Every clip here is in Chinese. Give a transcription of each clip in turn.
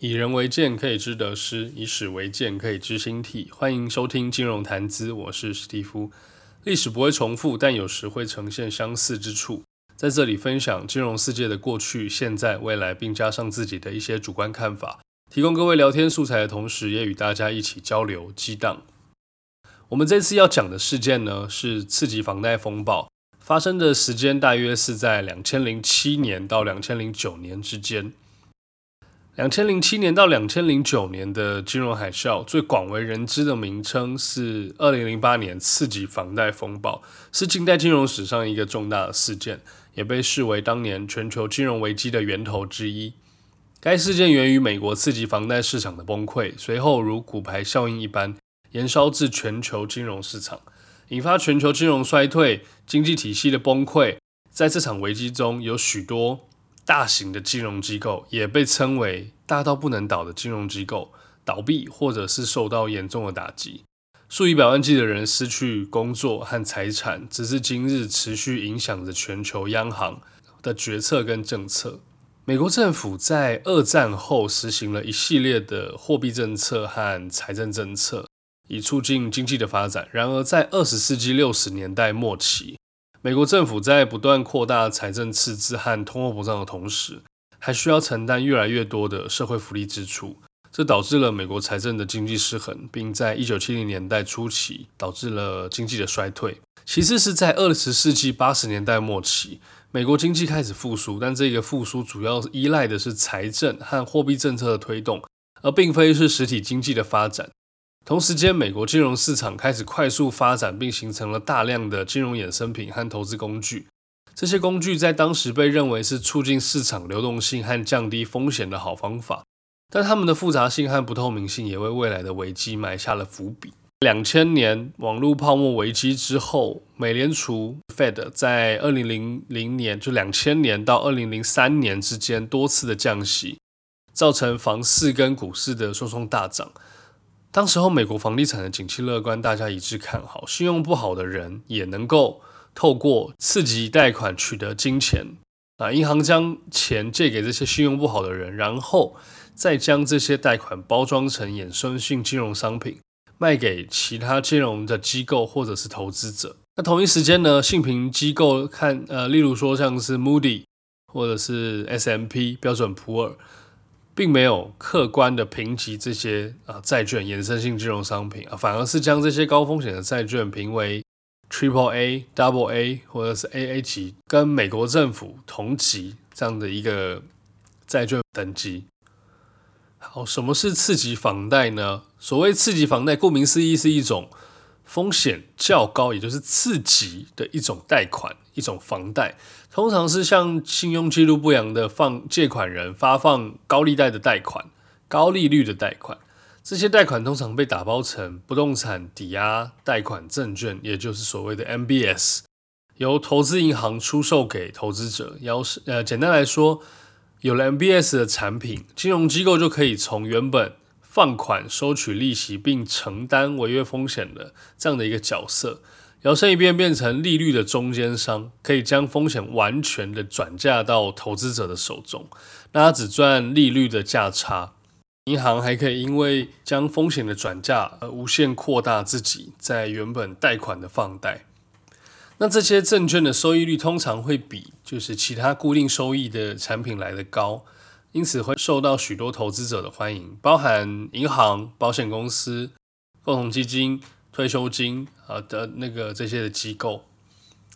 以人为鉴，可以知得失；以史为鉴，可以知兴替。欢迎收听金融谈资，我是史蒂夫。历史不会重复，但有时会呈现相似之处。在这里分享金融世界的过去、现在、未来，并加上自己的一些主观看法，提供各位聊天素材的同时，也与大家一起交流激荡。我们这次要讲的事件呢，是次级房贷风暴，发生的时间大约是在两千零七年到两千零九年之间。两千零七年到两千零九年的金融海啸，最广为人知的名称是二零零八年次级房贷风暴，是近代金融史上一个重大的事件，也被视为当年全球金融危机的源头之一。该事件源于美国次级房贷市场的崩溃，随后如骨牌效应一般延烧至全球金融市场，引发全球金融衰退、经济体系的崩溃。在这场危机中，有许多。大型的金融机构也被称为大到不能倒的金融机构倒闭，或者是受到严重的打击，数以百万计的人失去工作和财产，直至今日持续影响着全球央行的决策跟政策。美国政府在二战后实行了一系列的货币政策和财政政策，以促进经济的发展。然而，在二十世纪六十年代末期，美国政府在不断扩大财政赤字和通货膨胀的同时，还需要承担越来越多的社会福利支出，这导致了美国财政的经济失衡，并在一九七零年代初期导致了经济的衰退。其次是在二十世纪八十年代末期，美国经济开始复苏，但这个复苏主要依赖的是财政和货币政策的推动，而并非是实体经济的发展。同时间，美国金融市场开始快速发展，并形成了大量的金融衍生品和投资工具。这些工具在当时被认为是促进市场流动性和降低风险的好方法，但它们的复杂性和不透明性也为未来的危机埋下了伏笔。两千年网络泡沫危机之后，美联储 Fed 在二零零零年就两千年到二零零三年之间多次的降息，造成房市跟股市的双双大涨。当时候，美国房地产的景气乐观，大家一致看好，信用不好的人也能够透过刺激贷款取得金钱啊，银行将钱借给这些信用不好的人，然后再将这些贷款包装成衍生性金融商品，卖给其他金融的机构或者是投资者。那同一时间呢，信评机构看呃，例如说像是 Moody 或者是 S M P 标准普尔。并没有客观的评级这些啊债券衍生性金融商品啊，反而是将这些高风险的债券评为 Triple A、Double A 或者是 AA 级，跟美国政府同级这样的一个债券等级。好，什么是次级房贷呢？所谓次级房贷，顾名思义是一种风险较高，也就是次级的一种贷款。一种房贷，通常是向信用记录不良的放借款人发放高利贷的贷款、高利率的贷款。这些贷款通常被打包成不动产抵押贷款证券，也就是所谓的 MBS，由投资银行出售给投资者。要是呃，简单来说，有了 MBS 的产品，金融机构就可以从原本放款、收取利息并承担违约风险的这样的一个角色。摇身一变变成利率的中间商，可以将风险完全的转嫁到投资者的手中，那他只赚利率的价差。银行还可以因为将风险的转嫁而无限扩大自己在原本贷款的放贷。那这些证券的收益率通常会比就是其他固定收益的产品来的高，因此会受到许多投资者的欢迎，包含银行、保险公司、共同基金。退休金啊的那个这些的机构，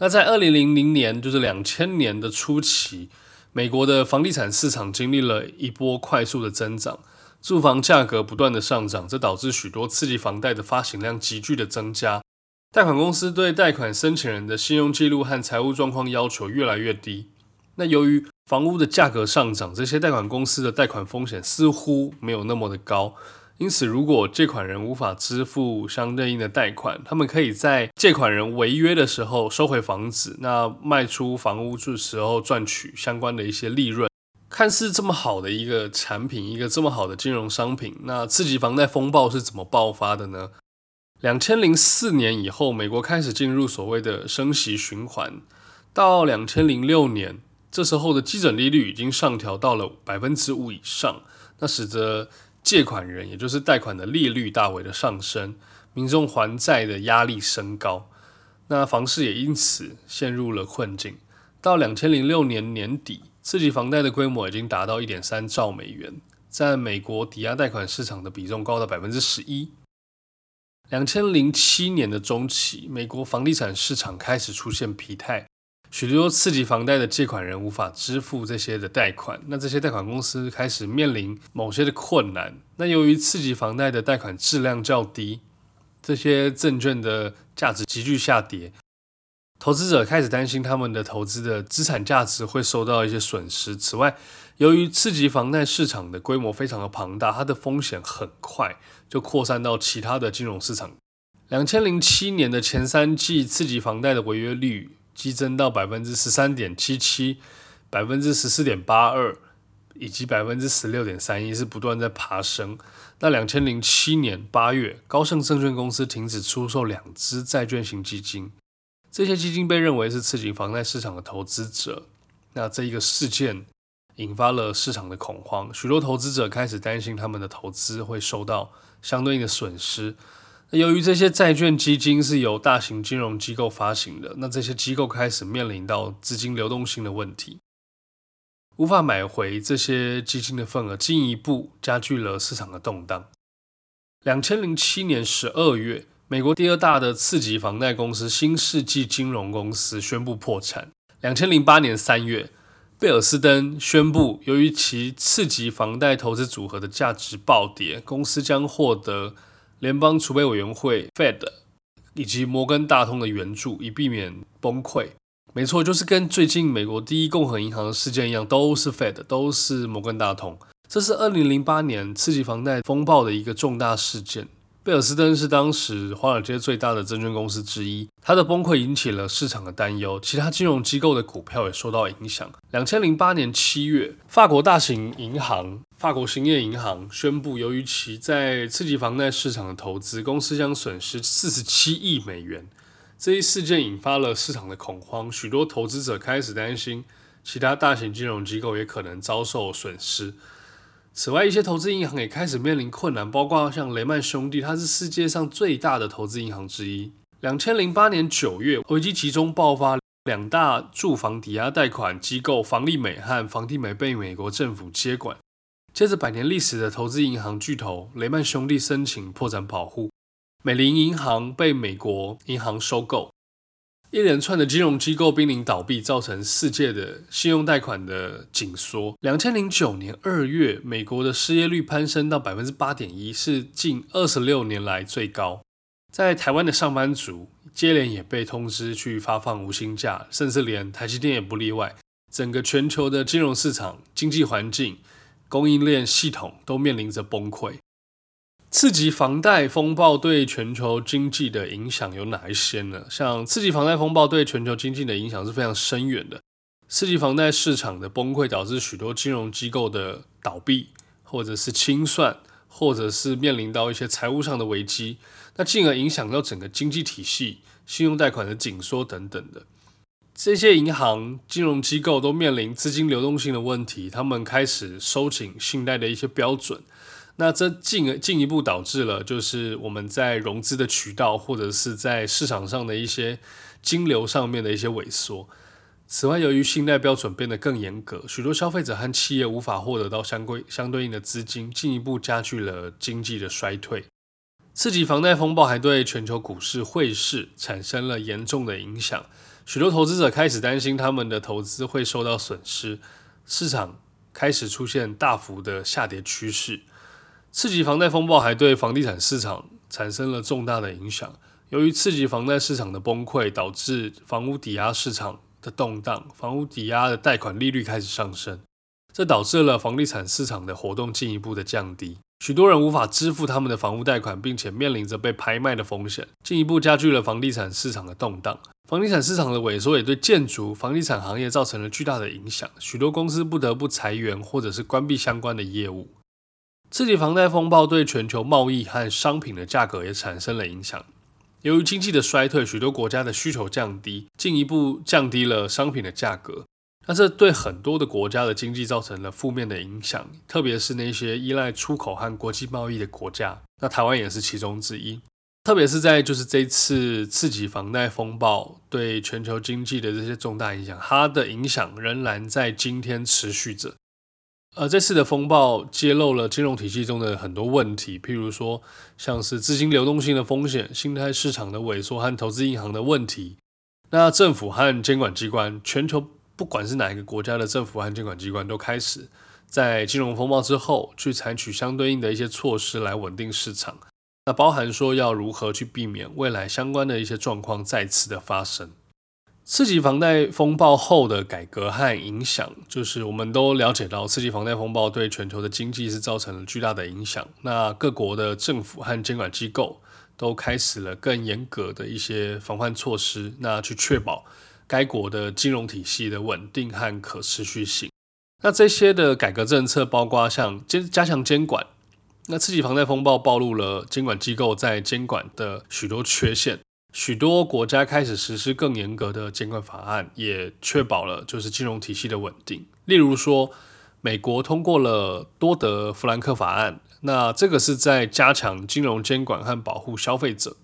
那在二零零零年，就是两千年的初期，美国的房地产市场经历了一波快速的增长，住房价格不断的上涨，这导致许多刺激房贷的发行量急剧的增加，贷款公司对贷款申请人的信用记录和财务状况要求越来越低。那由于房屋的价格上涨，这些贷款公司的贷款风险似乎没有那么的高。因此，如果借款人无法支付相对应的贷款，他们可以在借款人违约的时候收回房子，那卖出房屋的时候赚取相关的一些利润。看似这么好的一个产品，一个这么好的金融商品，那次级房贷风暴是怎么爆发的呢？两千零四年以后，美国开始进入所谓的升息循环，到两千零六年，这时候的基准利率已经上调到了百分之五以上。那使得借款人，也就是贷款的利率大为的上升，民众还债的压力升高，那房市也因此陷入了困境。到两千零六年年底，次级房贷的规模已经达到一点三兆美元，在美国抵押贷款市场的比重高达百分之十一。两千零七年的中期，美国房地产市场开始出现疲态，许多次级房贷的借款人无法支付这些的贷款，那这些贷款公司开始面临某些的困难。那由于次级房贷的贷款质量较低，这些证券的价值急剧下跌，投资者开始担心他们的投资的资产价值会受到一些损失。此外，由于次级房贷市场的规模非常的庞大，它的风险很快就扩散到其他的金融市场。两千零七年的前三季，次级房贷的违约率激增到百分之十三点七七、百分之十四点八二以及百分之十六点三一，是不断在爬升。那两千零七年八月，高盛证券公司停止出售两支债券型基金，这些基金被认为是刺激房贷市场的投资者。那这一个事件。引发了市场的恐慌，许多投资者开始担心他们的投资会受到相对应的损失。由于这些债券基金是由大型金融机构发行的，那这些机构开始面临到资金流动性的问题，无法买回这些基金的份额，进一步加剧了市场的动荡。两千零七年十二月，美国第二大的次级房贷公司新世纪金融公司宣布破产。两千零八年三月。贝尔斯登宣布，由于其次级房贷投资组合的价值暴跌，公司将获得联邦储备委员会 （Fed） 以及摩根大通的援助，以避免崩溃。没错，就是跟最近美国第一共和银行的事件一样，都是 Fed，都是摩根大通。这是二零零八年次级房贷风暴的一个重大事件。贝尔斯登是当时华尔街最大的证券公司之一，它的崩溃引起了市场的担忧，其他金融机构的股票也受到影响。两千零八年七月，法国大型银行法国兴业银行宣布，由于其在次级房贷市场的投资，公司将损失四十七亿美元。这一事件引发了市场的恐慌，许多投资者开始担心，其他大型金融机构也可能遭受损失。此外，一些投资银行也开始面临困难，包括像雷曼兄弟，它是世界上最大的投资银行之一。两千零八年九月，危机集中爆发，两大住房抵押贷款机构房利美和房地美被美国政府接管。接着，百年历史的投资银行巨头雷曼兄弟申请破产保护，美林银行被美国银行收购。一连串的金融机构濒临倒闭，造成世界的信用贷款的紧缩。两千零九年二月，美国的失业率攀升到百分之八点一，是近二十六年来最高。在台湾的上班族接连也被通知去发放无薪假，甚至连台积电也不例外。整个全球的金融市场、经济环境、供应链系统都面临着崩溃。次级房贷风暴对全球经济的影响有哪一些呢？像次级房贷风暴对全球经济的影响是非常深远的。次级房贷市场的崩溃导致许多金融机构的倒闭，或者是清算，或者是面临到一些财务上的危机，那进而影响到整个经济体系、信用贷款的紧缩等等的。这些银行、金融机构都面临资金流动性的问题，他们开始收紧信贷的一些标准。那这进而进一步导致了，就是我们在融资的渠道或者是在市场上的一些金流上面的一些萎缩。此外，由于信贷标准变得更严格，许多消费者和企业无法获得到相规相对应的资金，进一步加剧了经济的衰退。刺激房贷风暴还对全球股市、汇市产生了严重的影响，许多投资者开始担心他们的投资会受到损失，市场开始出现大幅的下跌趋势。次级房贷风暴还对房地产市场产生了重大的影响。由于次级房贷市场的崩溃，导致房屋抵押市场的动荡，房屋抵押的贷款利率开始上升，这导致了房地产市场的活动进一步的降低。许多人无法支付他们的房屋贷款，并且面临着被拍卖的风险，进一步加剧了房地产市场的动荡。房地产市场的萎缩也对建筑、房地产行业造成了巨大的影响，许多公司不得不裁员或者是关闭相关的业务。刺激房贷风暴对全球贸易和商品的价格也产生了影响。由于经济的衰退，许多国家的需求降低，进一步降低了商品的价格。那这对很多的国家的经济造成了负面的影响，特别是那些依赖出口和国际贸易的国家，那台湾也是其中之一。特别是在就是这次刺激房贷风暴对全球经济的这些重大影响，它的影响仍然在今天持续着。呃，这次的风暴揭露了金融体系中的很多问题，譬如说像是资金流动性的风险、信贷市场的萎缩和投资银行的问题。那政府和监管机关，全球不管是哪一个国家的政府和监管机关，都开始在金融风暴之后去采取相对应的一些措施来稳定市场。那包含说要如何去避免未来相关的一些状况再次的发生。刺激房贷风暴后的改革和影响，就是我们都了解到，刺激房贷风暴对全球的经济是造成了巨大的影响。那各国的政府和监管机构都开始了更严格的一些防范措施，那去确保该国的金融体系的稳定和可持续性。那这些的改革政策包括像监加强监管。那刺激房贷风暴暴露了监管机构在监管的许多缺陷，许多国家开始实施更严格的监管法案，也确保了就是金融体系的稳定。例如说，美国通过了多德弗兰克法案，那这个是在加强金融监管和保护消费者。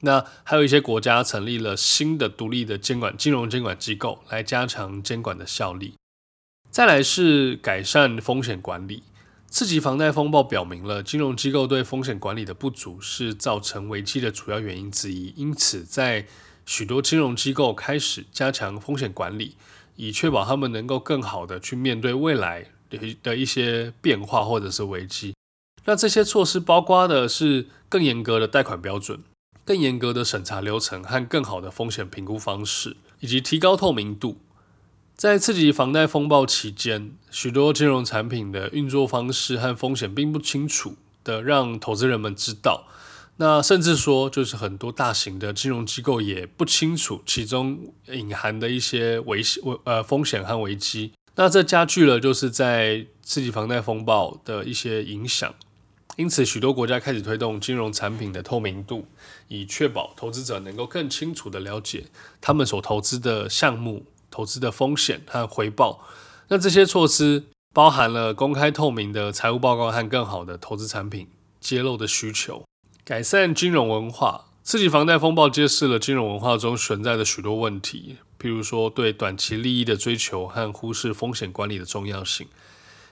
那还有一些国家成立了新的独立的监管金融监管机构，来加强监管的效力。再来是改善风险管理。次级房贷风暴表明了金融机构对风险管理的不足是造成危机的主要原因之一。因此，在许多金融机构开始加强风险管理，以确保他们能够更好的去面对未来的的一些变化或者是危机。那这些措施包括的是更严格的贷款标准、更严格的审查流程和更好的风险评估方式，以及提高透明度。在刺激房贷风暴期间，许多金融产品的运作方式和风险并不清楚的，让投资人们知道。那甚至说，就是很多大型的金融机构也不清楚其中隐含的一些危危呃风险和危机。那这加剧了就是在刺激房贷风暴的一些影响。因此，许多国家开始推动金融产品的透明度，以确保投资者能够更清楚地了解他们所投资的项目。投资的风险和回报，那这些措施包含了公开透明的财务报告和更好的投资产品揭露的需求，改善金融文化。刺激房贷风暴揭示了金融文化中存在的许多问题，譬如说对短期利益的追求和忽视风险管理的重要性。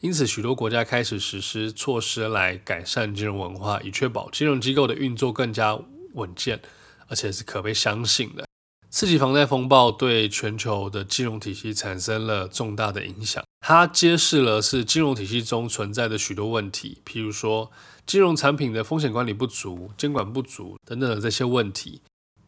因此，许多国家开始实施措施来改善金融文化，以确保金融机构的运作更加稳健，而且是可被相信的。刺激房贷风暴对全球的金融体系产生了重大的影响，它揭示了是金融体系中存在的许多问题，譬如说金融产品的风险管理不足、监管不足等等的这些问题。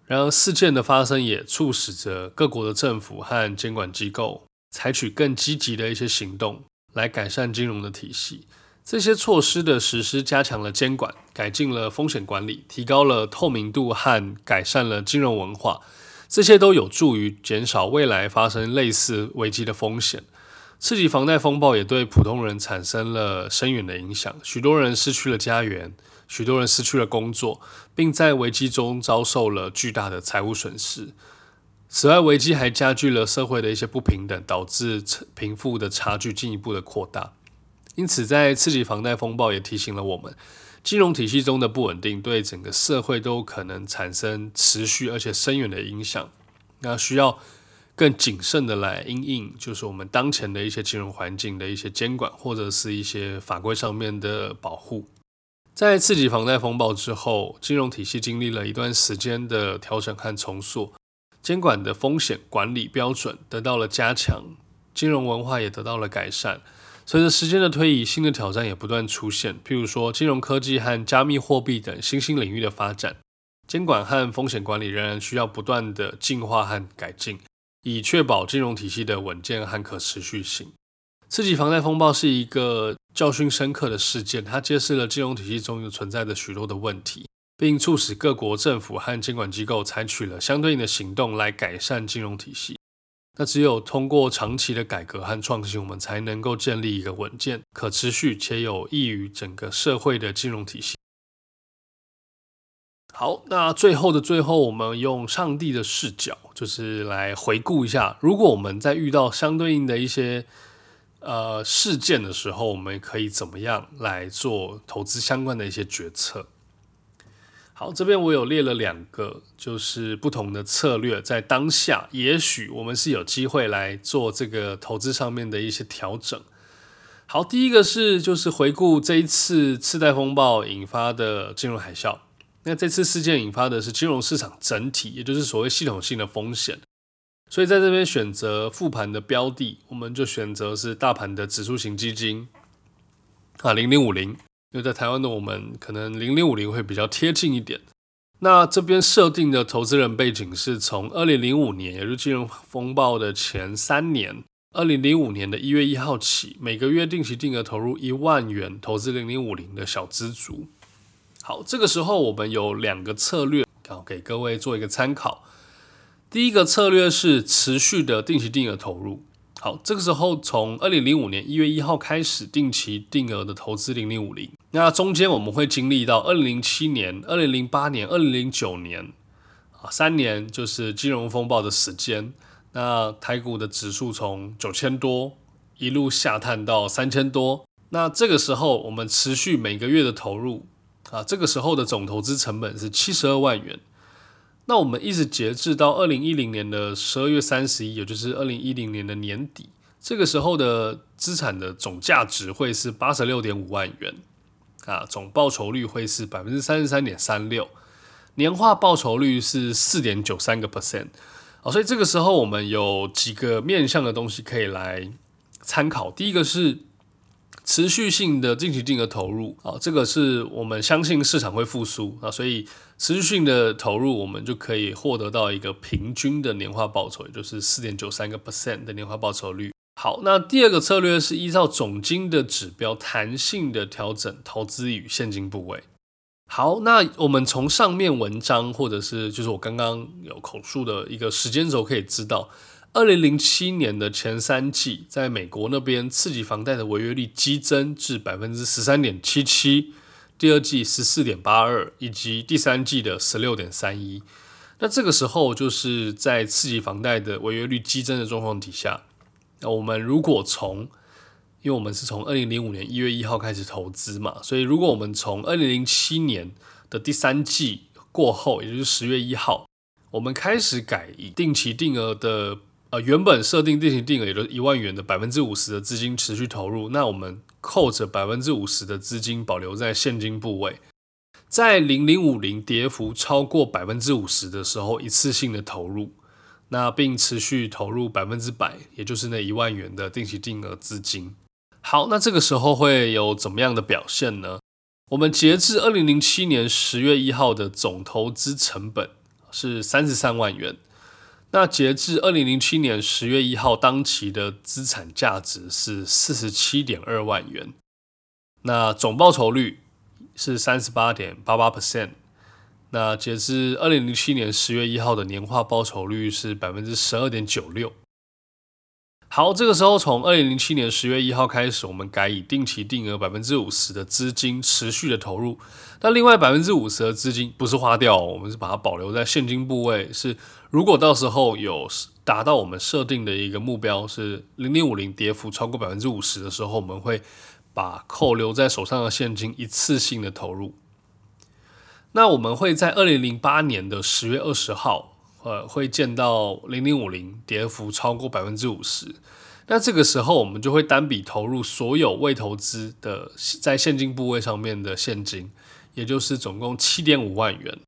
然而，事件的发生也促使着各国的政府和监管机构采取更积极的一些行动，来改善金融的体系。这些措施的实施加强了监管，改进了风险管理，提高了透明度和改善了金融文化。这些都有助于减少未来发生类似危机的风险。刺激房贷风暴也对普通人产生了深远的影响，许多人失去了家园，许多人失去了工作，并在危机中遭受了巨大的财务损失。此外，危机还加剧了社会的一些不平等，导致贫富的差距进一步的扩大。因此，在刺激房贷风暴也提醒了我们。金融体系中的不稳定对整个社会都可能产生持续而且深远的影响，那需要更谨慎的来应应，就是我们当前的一些金融环境的一些监管或者是一些法规上面的保护。在刺激房贷风暴之后，金融体系经历了一段时间的调整和重塑，监管的风险管理标准得到了加强，金融文化也得到了改善。随着时间的推移，新的挑战也不断出现。譬如说，金融科技和加密货币等新兴领域的发展，监管和风险管理仍然需要不断的进化和改进，以确保金融体系的稳健和可持续性。刺激房贷风暴是一个教训深刻的事件，它揭示了金融体系中存在的许多的问题，并促使各国政府和监管机构采取了相对应的行动来改善金融体系。那只有通过长期的改革和创新，我们才能够建立一个稳健、可持续且有益于整个社会的金融体系。好，那最后的最后，我们用上帝的视角，就是来回顾一下，如果我们在遇到相对应的一些呃事件的时候，我们可以怎么样来做投资相关的一些决策。好，这边我有列了两个，就是不同的策略，在当下，也许我们是有机会来做这个投资上面的一些调整。好，第一个是就是回顾这一次次贷风暴引发的金融海啸。那这次事件引发的是金融市场整体，也就是所谓系统性的风险，所以在这边选择复盘的标的，我们就选择是大盘的指数型基金啊，零零五零，因为在台湾的我们可能零零五零会比较贴近一点。那这边设定的投资人背景是从二零零五年，也就是金融风暴的前三年，二零零五年的一月一号起，每个月定期定额投入一万元投资零零五零的小资族。好，这个时候我们有两个策略，好给各位做一个参考。第一个策略是持续的定期定额投入。好，这个时候从二零零五年一月一号开始定期定额的投资零零五零。那中间我们会经历到二零零七年、二零零八年、二零零九年啊，三年就是金融风暴的时间。那台股的指数从九千多一路下探到三千多。那这个时候我们持续每个月的投入。啊，这个时候的总投资成本是七十二万元。那我们一直截至到二零一零年的十二月三十一，也就是二零一零年的年底，这个时候的资产的总价值会是八十六点五万元。啊，总报酬率会是百分之三十三点三六，年化报酬率是四点九三个 percent。哦，所以这个时候我们有几个面向的东西可以来参考。第一个是。持续性的定期定额投入啊，这个是我们相信市场会复苏啊，所以持续性的投入，我们就可以获得到一个平均的年化报酬，也就是四点九三个 percent 的年化报酬率。好，那第二个策略是依照总金的指标，弹性的调整投资与现金部位。好，那我们从上面文章或者是就是我刚刚有口述的一个时间轴可以知道。二零零七年的前三季，在美国那边刺激房贷的违约率激增至百分之十三点七七，第二季十四点八二，以及第三季的十六点三一。那这个时候就是在刺激房贷的违约率激增的状况底下，那我们如果从，因为我们是从二零零五年一月一号开始投资嘛，所以如果我们从二零零七年的第三季过后，也就是十月一号，我们开始改以定期定额的。呃，原本设定定型定额也就是一万元的百分之五十的资金持续投入，那我们扣着百分之五十的资金保留在现金部位，在零零五零跌幅超过百分之五十的时候，一次性的投入，那并持续投入百分之百，也就是那一万元的定期定额资金。好，那这个时候会有怎么样的表现呢？我们截至二零零七年十月一号的总投资成本是三十三万元。那截至二零零七年十月一号当期的资产价值是四十七点二万元，那总报酬率是三十八点八八 percent，那截至二零零七年十月一号的年化报酬率是百分之十二点九六。好，这个时候从二零零七年十月一号开始，我们改以定期定额百分之五十的资金持续的投入。那另外百分之五十的资金不是花掉，我们是把它保留在现金部位。是如果到时候有达到我们设定的一个目标是零点五零跌幅超过百分之五十的时候，我们会把扣留在手上的现金一次性的投入。那我们会在二零零八年的十月二十号。呃，会见到零零五零跌幅超过百分之五十，那这个时候我们就会单笔投入所有未投资的在现金部位上面的现金，也就是总共七点五万元。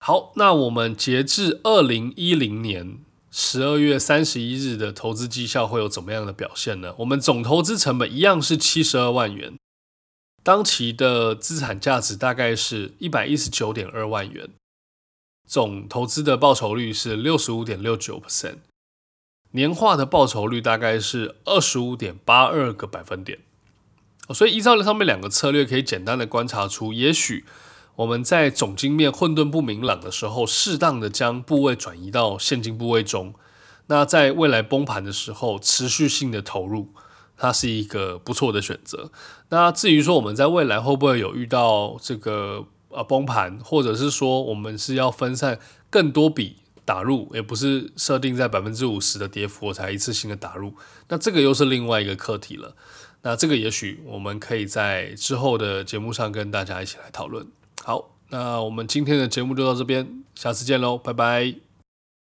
好，那我们截至二零一零年十二月三十一日的投资绩效会有怎么样的表现呢？我们总投资成本一样是七十二万元，当期的资产价值大概是一百一十九点二万元。总投资的报酬率是六十五点六九 percent，年化的报酬率大概是二十五点八二个百分点。所以依照上面两个策略，可以简单的观察出，也许我们在总经面混沌不明朗的时候，适当的将部位转移到现金部位中，那在未来崩盘的时候，持续性的投入，它是一个不错的选择。那至于说我们在未来会不会有遇到这个？呃崩盘，或者是说我们是要分散更多笔打入，也不是设定在百分之五十的跌幅我才一次性的打入，那这个又是另外一个课题了。那这个也许我们可以在之后的节目上跟大家一起来讨论。好，那我们今天的节目就到这边，下次见喽，拜拜。